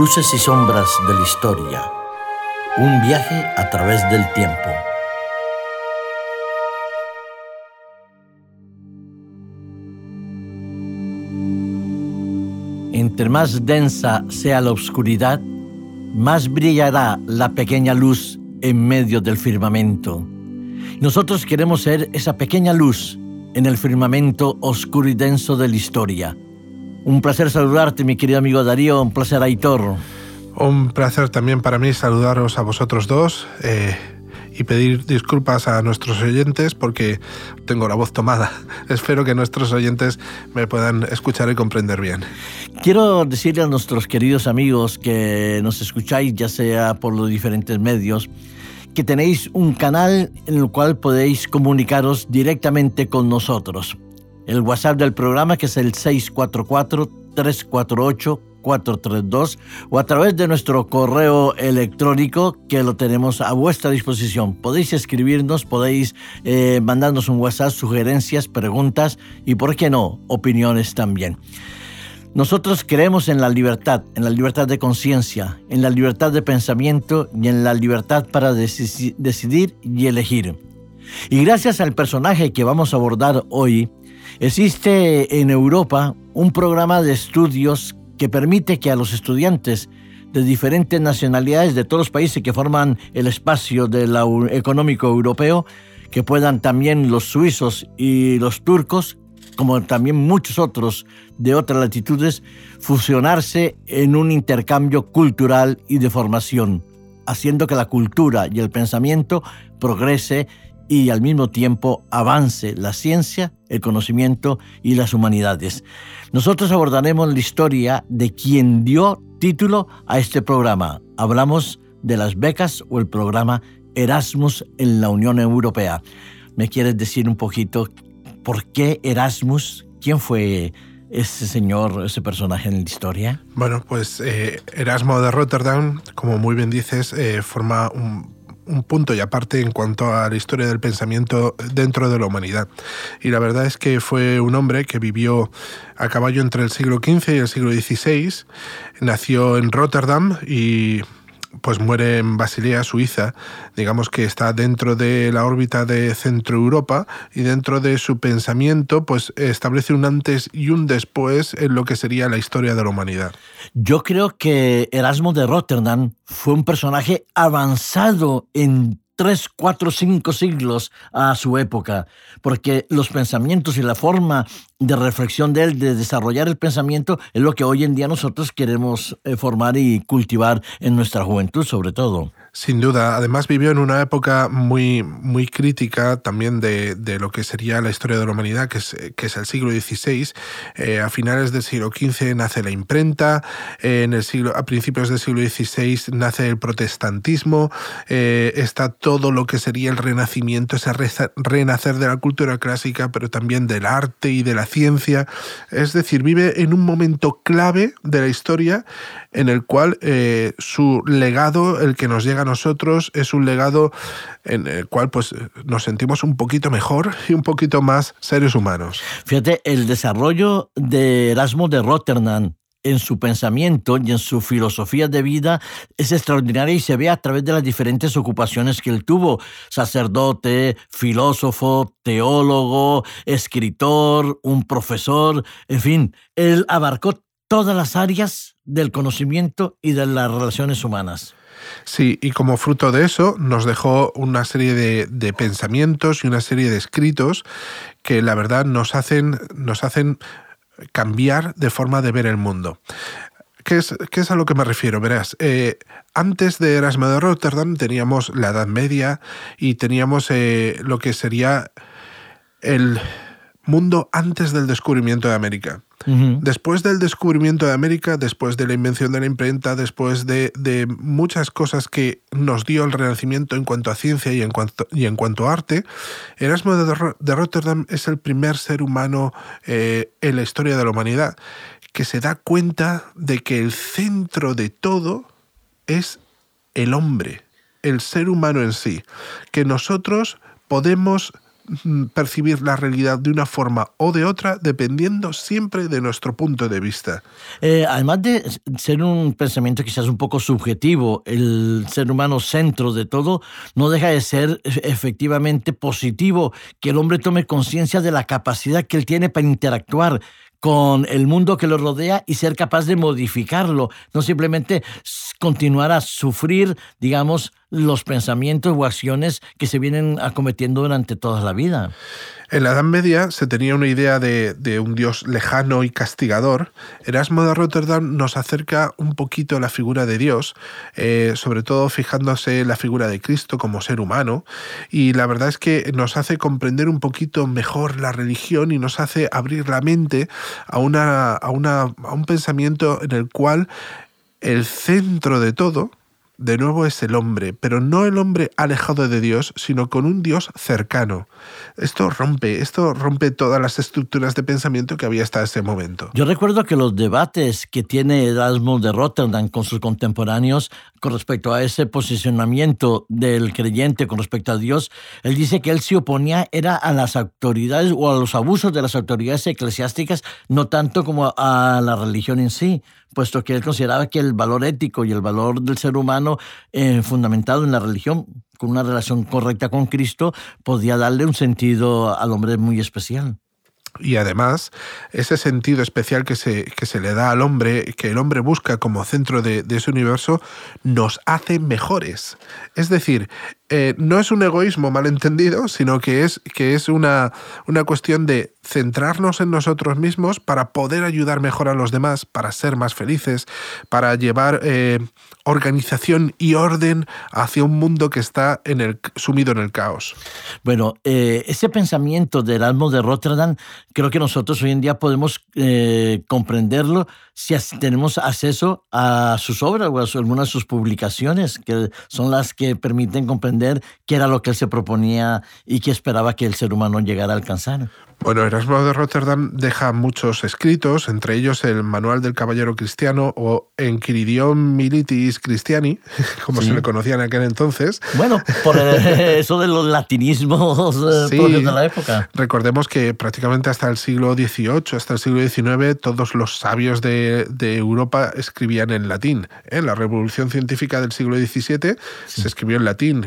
Luces y sombras de la historia. Un viaje a través del tiempo. Entre más densa sea la oscuridad, más brillará la pequeña luz en medio del firmamento. Nosotros queremos ser esa pequeña luz en el firmamento oscuro y denso de la historia un placer saludarte, mi querido amigo Darío. Un placer, Aitor. Un placer también para mí saludaros a vosotros dos eh, y pedir disculpas a nuestros oyentes porque tengo la voz tomada. Espero que nuestros oyentes me puedan escuchar y comprender bien. Quiero decirle a nuestros queridos amigos que nos escucháis, ya sea por los diferentes medios, que tenéis un canal en el cual podéis comunicaros directamente con nosotros el WhatsApp del programa que es el 644-348-432 o a través de nuestro correo electrónico que lo tenemos a vuestra disposición. Podéis escribirnos, podéis eh, mandarnos un WhatsApp, sugerencias, preguntas y, ¿por qué no?, opiniones también. Nosotros creemos en la libertad, en la libertad de conciencia, en la libertad de pensamiento y en la libertad para decidir y elegir. Y gracias al personaje que vamos a abordar hoy, Existe en Europa un programa de estudios que permite que a los estudiantes de diferentes nacionalidades de todos los países que forman el espacio económico europeo, que puedan también los suizos y los turcos, como también muchos otros de otras latitudes, fusionarse en un intercambio cultural y de formación, haciendo que la cultura y el pensamiento progrese y al mismo tiempo avance la ciencia, el conocimiento y las humanidades. Nosotros abordaremos la historia de quien dio título a este programa. Hablamos de las becas o el programa Erasmus en la Unión Europea. ¿Me quieres decir un poquito por qué Erasmus? ¿Quién fue ese señor, ese personaje en la historia? Bueno, pues eh, Erasmo de Rotterdam, como muy bien dices, eh, forma un un punto y aparte en cuanto a la historia del pensamiento dentro de la humanidad. Y la verdad es que fue un hombre que vivió a caballo entre el siglo XV y el siglo XVI. Nació en Rotterdam y pues muere en Basilea, Suiza, digamos que está dentro de la órbita de Centro Europa y dentro de su pensamiento pues establece un antes y un después en lo que sería la historia de la humanidad. Yo creo que Erasmo de Rotterdam fue un personaje avanzado en tres, cuatro, cinco siglos a su época, porque los pensamientos y la forma de reflexión de él, de desarrollar el pensamiento, es lo que hoy en día nosotros queremos eh, formar y cultivar en nuestra juventud sobre todo. Sin duda, además vivió en una época muy, muy crítica también de, lo que sería la historia de la humanidad, que es, que es el siglo XVI. Eh, a finales del siglo XV nace la imprenta, eh, en el siglo, a principios del siglo XVI nace el protestantismo, eh, está todo lo que sería el renacimiento, ese renacer de la cultura clásica, pero también del arte y de la ciencia. Es decir, vive en un momento clave de la historia en el cual su legado, el que nos llega a nosotros es un legado en el cual pues nos sentimos un poquito mejor y un poquito más seres humanos. Fíjate, el desarrollo de Erasmo de Rotterdam en su pensamiento y en su filosofía de vida es extraordinaria y se ve a través de las diferentes ocupaciones que él tuvo. Sacerdote, filósofo, teólogo, escritor, un profesor, en fin, él abarcó todas las áreas del conocimiento y de las relaciones humanas. Sí, y como fruto de eso nos dejó una serie de, pensamientos y una serie de escritos que la verdad nos hacen, nos hacen cambiar de forma de ver el mundo. ¿Qué es, es a lo que me refiero? Verás, eh, antes de Erasmo de Rotterdam teníamos la Edad Media y teníamos eh, lo que sería el mundo antes del descubrimiento de América. Después del descubrimiento de América, después de la invención de la imprenta, después de, muchas cosas que nos dio el Renacimiento en cuanto a ciencia y en cuanto, y en cuanto a arte, Erasmo de, Rotterdam es el primer ser humano eh, en la historia de la humanidad que se da cuenta de que el centro de todo es el hombre, el ser humano en sí, que nosotros podemos percibir la realidad de una forma o de otra dependiendo siempre de nuestro punto de vista. Eh, además de ser un pensamiento quizás un poco subjetivo, el ser humano centro de todo, no deja de ser efectivamente positivo que el hombre tome conciencia de la capacidad que él tiene para interactuar con el mundo que lo rodea y ser capaz de modificarlo, no simplemente continuar a sufrir, digamos, los pensamientos o acciones que se vienen acometiendo durante toda la vida. En la Edad Media se tenía una idea de, un Dios lejano y castigador. Erasmo de Rotterdam nos acerca un poquito a la figura de Dios, eh, sobre todo fijándose en la figura de Cristo como ser humano, y la verdad es que nos hace comprender un poquito mejor la religión y nos hace abrir la mente a, una, a, una, a un pensamiento en el cual el centro de todo, de nuevo es el hombre, pero no el hombre alejado de Dios, sino con un Dios cercano. Esto rompe, esto rompe todas las estructuras de pensamiento que había hasta ese momento. Yo recuerdo que los debates que tiene Erasmo de Rotterdam con sus contemporáneos con respecto a ese posicionamiento del creyente con respecto a Dios, él dice que él se oponía era a las autoridades o a los abusos de las autoridades eclesiásticas, no tanto como a la religión en sí puesto que él consideraba que el valor ético y el valor del ser humano eh, fundamentado en la religión, con una relación correcta con Cristo, podía darle un sentido al hombre muy especial. Y además, ese sentido especial que se, que se le da al hombre, que el hombre busca como centro de, de ese universo, nos hace mejores. Es decir, eh, no es un egoísmo malentendido, sino que es, que es una, una cuestión de centrarnos en nosotros mismos para poder ayudar mejor a los demás, para ser más felices, para llevar eh, organización y orden hacia un mundo que está en el, sumido en el caos. Bueno, eh, ese pensamiento del Erasmo de Rotterdam, creo que nosotros hoy en día podemos comprenderlo si tenemos acceso a sus obras o a algunas de sus publicaciones, que son las que permiten comprender qué era lo que él se proponía y qué esperaba que el ser humano llegara a alcanzar. Bueno, Erasmo de Rotterdam deja muchos escritos, entre ellos el Manual del Caballero Cristiano o Enquiridion Militis Christiani, como se le conocía en aquel entonces. Bueno, por eso de los latinismos eh, de la época. Recordemos que prácticamente hasta el siglo XVIII, hasta el siglo XIX, todos los sabios de, Europa escribían en latín. En la revolución científica del siglo XVII se escribió en latín.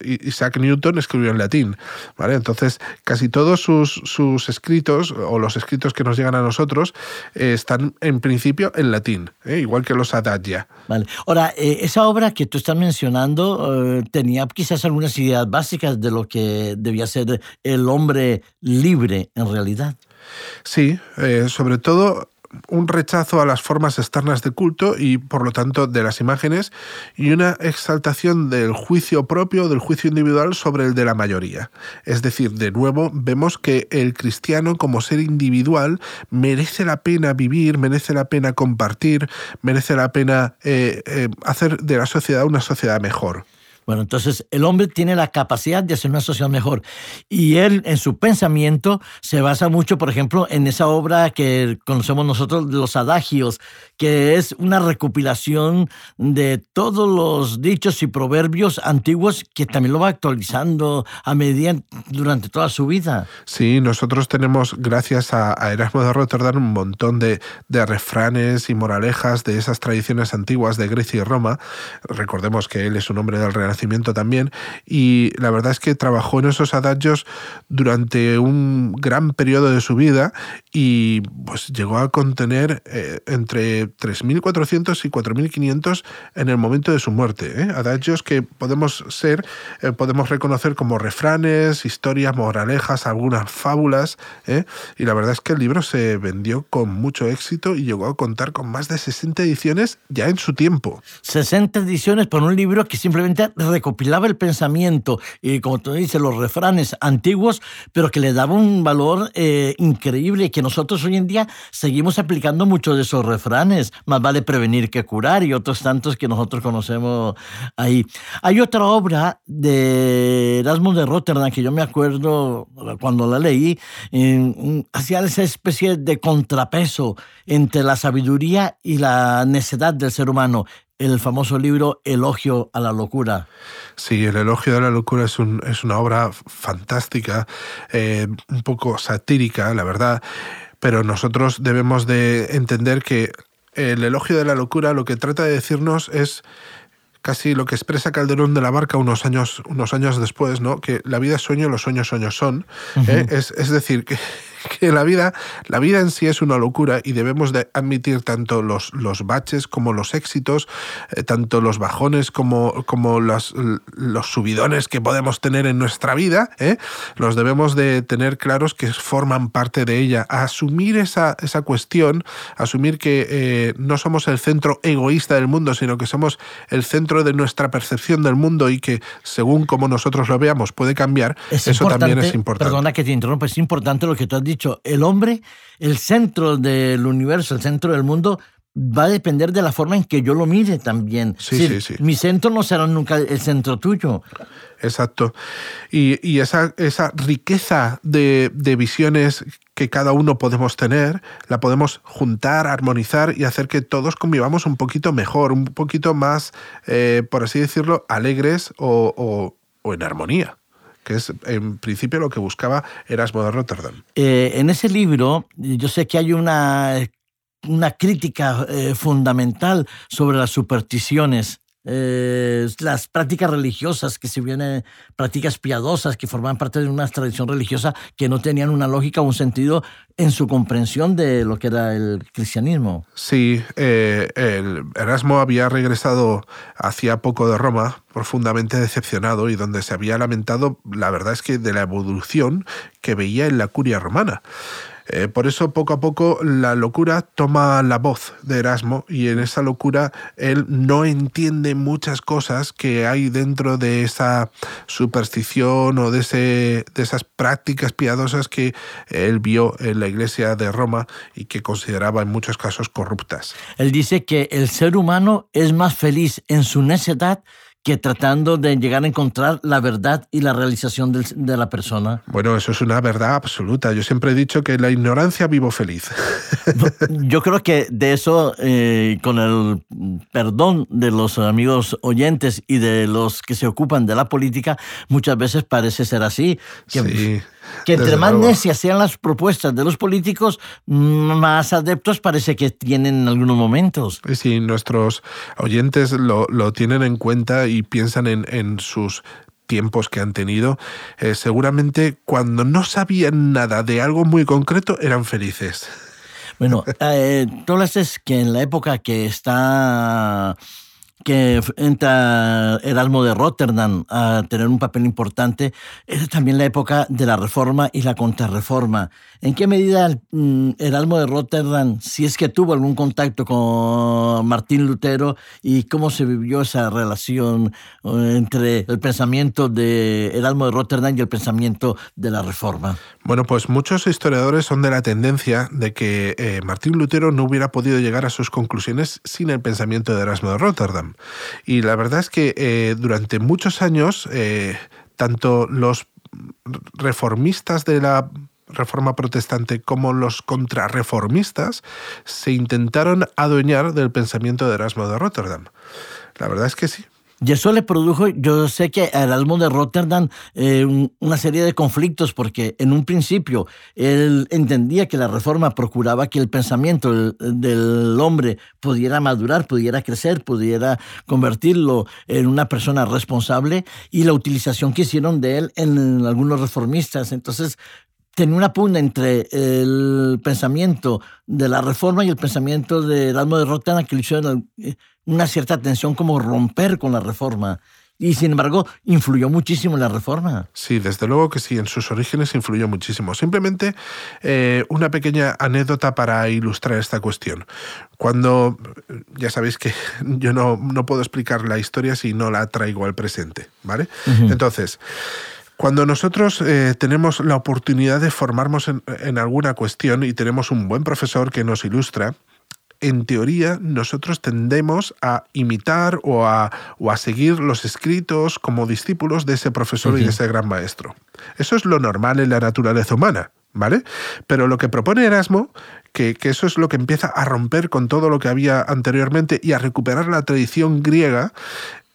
Isaac Newton escribió en latín. ¿vale? Entonces, casi todos sus escritos o los escritos que nos llegan a nosotros eh, están en principio en latín, eh, igual que los Adagia. Vale. Ahora, eh, esa obra que tú estás mencionando tenía quizás algunas ideas básicas de lo que debía ser el hombre libre en realidad. Sí, sobre todo un rechazo a las formas externas de culto y por lo tanto de las imágenes y una exaltación del juicio propio, del juicio individual sobre el de la mayoría. Es decir, de nuevo vemos que el cristiano como ser individual merece la pena vivir, merece la pena compartir, merece la pena eh, eh, hacer de la sociedad una sociedad mejor. Bueno, entonces el hombre tiene la capacidad de hacer una sociedad mejor y él en su pensamiento se basa mucho, por ejemplo, en esa obra que conocemos nosotros, Los Adagios, que es una recopilación de todos los dichos y proverbios antiguos que también lo va actualizando a medida durante toda su vida. Sí, nosotros tenemos, gracias a, Erasmo de Rotterdam, un montón de, de refranes y moralejas de esas tradiciones antiguas de Grecia y Roma. Recordemos que él es un hombre del Renacimiento también, y la verdad es que trabajó en esos adagios durante un gran periodo de su vida y pues llegó a contener eh, entre 3.400 y 4.500 en el momento de su muerte. ¿eh? Adagios que podemos ser, eh, podemos reconocer como refranes, historias, moralejas, algunas fábulas, ¿eh? y la verdad es que el libro se vendió con mucho éxito y llegó a contar con más de 60 ediciones ya en su tiempo. 60 ediciones por un libro que simplemente recopilaba el pensamiento y, como tú dices, los refranes antiguos, pero que le daba un valor eh, increíble que nosotros hoy en día seguimos aplicando muchos de esos refranes. Más vale prevenir que curar y otros tantos que nosotros conocemos ahí. Hay otra obra de Erasmus de Rotterdam que yo me acuerdo cuando la leí, hacía esa especie de contrapeso entre la sabiduría y la necedad del ser humano el famoso libro Elogio a la locura. Sí, el Elogio de la locura es, un, es una obra fantástica, eh, un poco satírica, la verdad, pero nosotros debemos de entender que el Elogio de la locura lo que trata de decirnos es casi lo que expresa Calderón de la Barca unos años, unos años después, ¿no? que la vida es sueño, los sueños sueños son. ¿eh? es, es, decir, que, que la vida, la vida en sí es una locura y debemos de admitir tanto los, los baches como los éxitos, eh, tanto los bajones como, como los, los subidones que podemos tener en nuestra vida, ¿eh? los debemos de tener claros que forman parte de ella. asumir esa, esa cuestión, asumir que eh, no somos el centro egoísta del mundo, sino que somos el centro de nuestra percepción del mundo y que según como nosotros lo veamos puede cambiar, eso también es importante. Perdona que te interrumpa, es importante lo que tú has dicho, el hombre, el centro del universo, el centro del mundo, va a depender de la forma en que yo lo mire también. Sí, sí, sí. Mi centro no será nunca el centro tuyo. Exacto. Y, esa, esa, riqueza de, visiones que cada uno podemos tener, la podemos juntar, armonizar y hacer que todos convivamos un poquito mejor, un poquito más, eh, por así decirlo, alegres o en armonía que es en principio lo que buscaba Erasmo de Rotterdam. Eh, en ese libro yo sé que hay una, una crítica eh, fundamental sobre las supersticiones eh, las prácticas religiosas que se vienen, prácticas piadosas que forman parte de una tradición religiosa que no tenían una lógica o un sentido en su comprensión de lo que era el cristianismo. Sí, eh, Erasmo había regresado hacía poco de Roma profundamente decepcionado y donde se había lamentado, la verdad es que de la evolución que veía en la curia romana. Eh, por eso poco a poco la locura toma la voz de Erasmo y en esa locura él no entiende muchas cosas que hay dentro de esa superstición o de, de esas prácticas piadosas que él vio en la iglesia de Roma y que consideraba en muchos casos corruptas. Él dice que el ser humano es más feliz en su necedad que tratando de llegar a encontrar la verdad y la realización de la persona. Bueno, eso es una verdad absoluta. Yo siempre he dicho que la ignorancia vivo feliz. Yo creo que de eso, eh, con el perdón de los amigos oyentes y de los que se ocupan de la política, muchas veces parece ser así. Que, sí. Que entre más necias sean las propuestas de los políticos, más adeptos parece que tienen en algunos momentos. Sí, nuestros oyentes lo, tienen en cuenta y piensan en, sus tiempos que han tenido, eh, seguramente cuando no sabían nada de algo muy concreto eran felices. Bueno, eh, tú es que en la época que está que entra Erasmo de Rotterdam a tener un papel importante, es también la época de la reforma y la contrarreforma. ¿En qué medida mm, Erasmo de Rotterdam, si es que tuvo algún contacto con Martín Lutero y cómo se vivió esa relación eh, entre el pensamiento de Erasmo de Rotterdam y el pensamiento de la reforma? Bueno, pues muchos historiadores son de la tendencia de que eh, Martín Lutero no hubiera podido llegar a sus conclusiones sin el pensamiento de Erasmo de Rotterdam. Y la verdad es que eh, durante muchos años, eh, tanto los reformistas de la reforma protestante como los contrarreformistas se intentaron adueñar del pensamiento de Erasmo de Rotterdam. La verdad es que sí. Y eso le produjo, yo sé que a Erasmo de Rotterdam, eh, una serie de conflictos, porque en un principio él entendía que la reforma procuraba que el pensamiento del, hombre pudiera madurar, pudiera crecer, pudiera convertirlo en una persona responsable, y la utilización que hicieron de él en algunos reformistas. Entonces, tenía una pugna entre el pensamiento de la reforma y el pensamiento de Erasmo de Rotterdam que le hicieron eh, una cierta tensión como romper con la reforma. Y sin embargo, influyó muchísimo en la reforma. Sí, desde luego que sí, en sus orígenes influyó muchísimo. Simplemente eh, una pequeña anécdota para ilustrar esta cuestión. Cuando, ya sabéis que yo no, no puedo explicar la historia si no la traigo al presente, ¿vale? Entonces, cuando nosotros eh, tenemos la oportunidad de formarnos en, en alguna cuestión y tenemos un buen profesor que nos ilustra, en teoría nosotros tendemos a imitar o a, o a seguir los escritos como discípulos de ese profesor y de ese gran maestro. Eso es lo normal en la naturaleza humana. ¿vale? Pero lo que propone Erasmo, que, que, eso es lo que empieza a romper con todo lo que había anteriormente y a recuperar la tradición griega,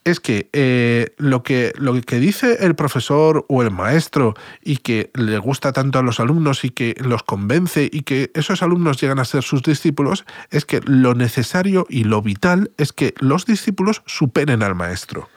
es que, eh, lo que lo que dice el profesor o el maestro y que le gusta tanto a los alumnos y que los convence y que esos alumnos llegan a ser sus discípulos, es que lo necesario y lo vital es que los discípulos superen al maestro.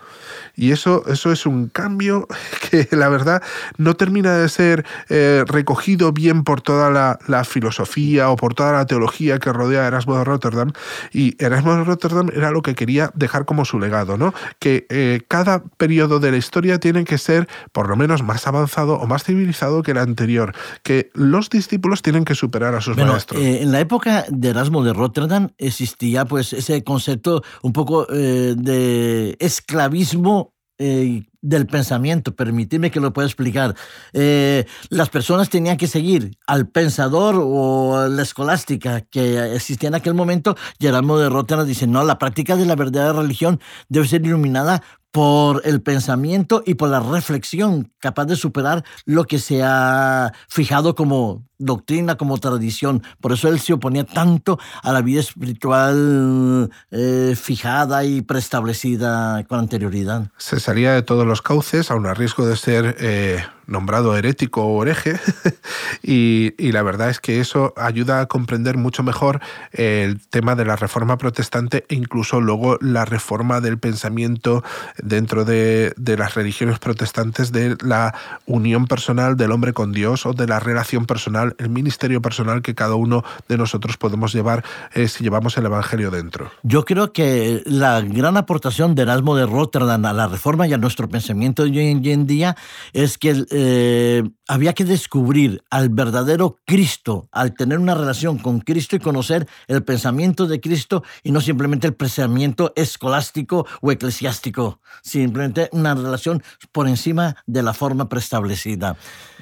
Y eso, eso es un cambio que la verdad no termina de ser eh, recogido bien por toda la, filosofía o por toda la teología que rodea a Erasmo de Rotterdam. Y Erasmo de Rotterdam era lo que quería dejar como su legado, ¿no? Que eh, cada periodo de la historia tiene que ser por lo menos más avanzado o más civilizado que el anterior. Que los discípulos tienen que superar a sus maestros. Eh, en la época de Erasmo de Rotterdam existía pues ese concepto un poco de esclavismo eh, del pensamiento, permitidme que lo pueda explicar. Eh, las personas tenían que seguir al pensador o la escolástica que existía en aquel momento. Gerardo de Rotterdam dice, no, la práctica de la verdadera religión debe ser iluminada por el pensamiento y por la reflexión, capaz de superar lo que se ha fijado como doctrina, como tradición. Por eso él se oponía tanto a la vida espiritual eh, fijada y preestablecida con anterioridad. Se salía de todos los cauces, aun a riesgo de ser eh, nombrado herético o hereje, y, la verdad es que eso ayuda a comprender mucho mejor el tema de la reforma protestante e incluso luego la reforma del pensamiento dentro de, de las religiones protestantes de la unión personal del hombre con Dios o de la relación personal, el ministerio personal que cada uno de nosotros podemos llevar eh, si llevamos el Evangelio dentro. Yo creo que la gran aportación de Erasmo de Rotterdam a la reforma y a nuestro pensamiento hoy en día es que eh, había que descubrir al verdadero Cristo, al tener una relación con Cristo y conocer el pensamiento de Cristo y no simplemente el pensamiento escolástico o eclesiástico, simplemente una relación por encima de la forma preestablecida.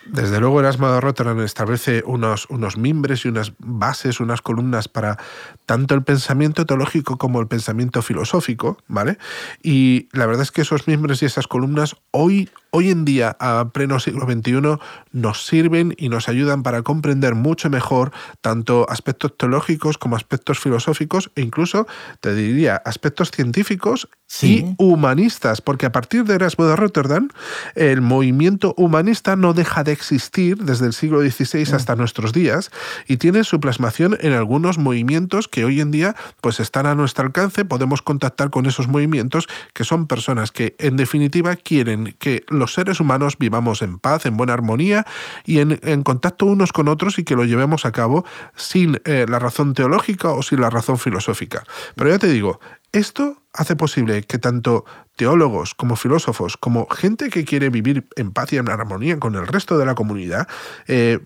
Desde luego Erasmo de Rotterdam establece unos, unos mimbres y unas bases, unas columnas para tanto el pensamiento teológico como el pensamiento filosófico, ¿vale? Y la verdad es que esos mimbres y esas columnas hoy, hoy en día, a pleno siglo XXI, nos sirven y nos ayudan para comprender mucho mejor tanto aspectos teológicos como aspectos filosóficos e incluso, te diría, aspectos científicos y humanistas, porque a partir de Erasmo de Rotterdam, el movimiento humanista no deja de existir desde el siglo XVI hasta nuestros días y tiene su plasmación en algunos movimientos que hoy en día pues están a nuestro alcance, podemos contactar con esos movimientos que son personas que en definitiva quieren que los seres humanos vivamos en paz, en buena armonía y en, contacto unos con otros y que lo llevemos a cabo sin eh, la razón teológica o sin la razón filosófica. Pero ya te digo, esto hace posible que tanto teólogos como filósofos, como gente que quiere vivir en paz y en armonía con el resto de la comunidad, eh,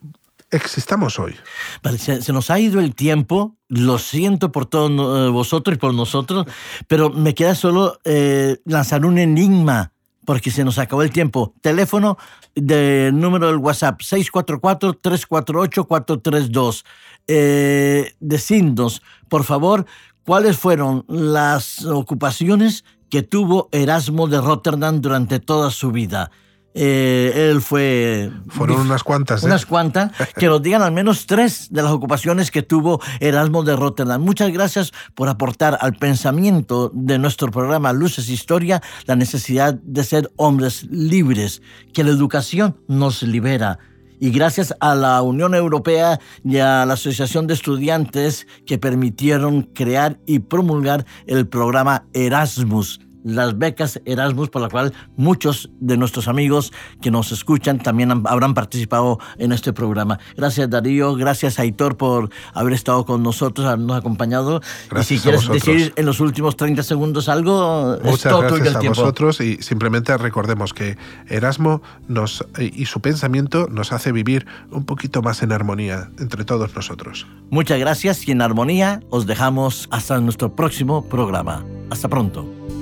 existamos hoy. se, nos ha ido el tiempo, lo siento por todos eh, vosotros y por nosotros, pero me queda solo eh, lanzar un enigma porque se nos acabó el tiempo. Teléfono del número del WhatsApp 644-348-432. Eh, decidnos, por favor, cuáles fueron las ocupaciones que tuvo Erasmo de Rotterdam durante toda su vida. Eh, él fue... Fueron unas cuantas. ¿eh? Unas cuantas, que nos digan al menos tres de las ocupaciones que tuvo Erasmo de Rotterdam. Muchas gracias por aportar al pensamiento de nuestro programa Luces Historia la necesidad de ser hombres libres, que la educación nos libera y gracias a la Unión Europea y a la Asociación de Estudiantes que permitieron crear y promulgar el programa Erasmus las becas Erasmus, por la cual muchos de nuestros amigos que nos escuchan también habrán participado en este programa. Gracias Darío, gracias Aitor por haber estado con nosotros, habernos acompañado. Gracias y si quieres decir en los últimos 30 segundos algo, Muchas gracias a vosotros y simplemente recordemos que Erasmo nos, y su pensamiento nos hace vivir un poquito más en armonía entre todos nosotros. Muchas gracias y en armonía os dejamos hasta nuestro próximo programa. Hasta pronto.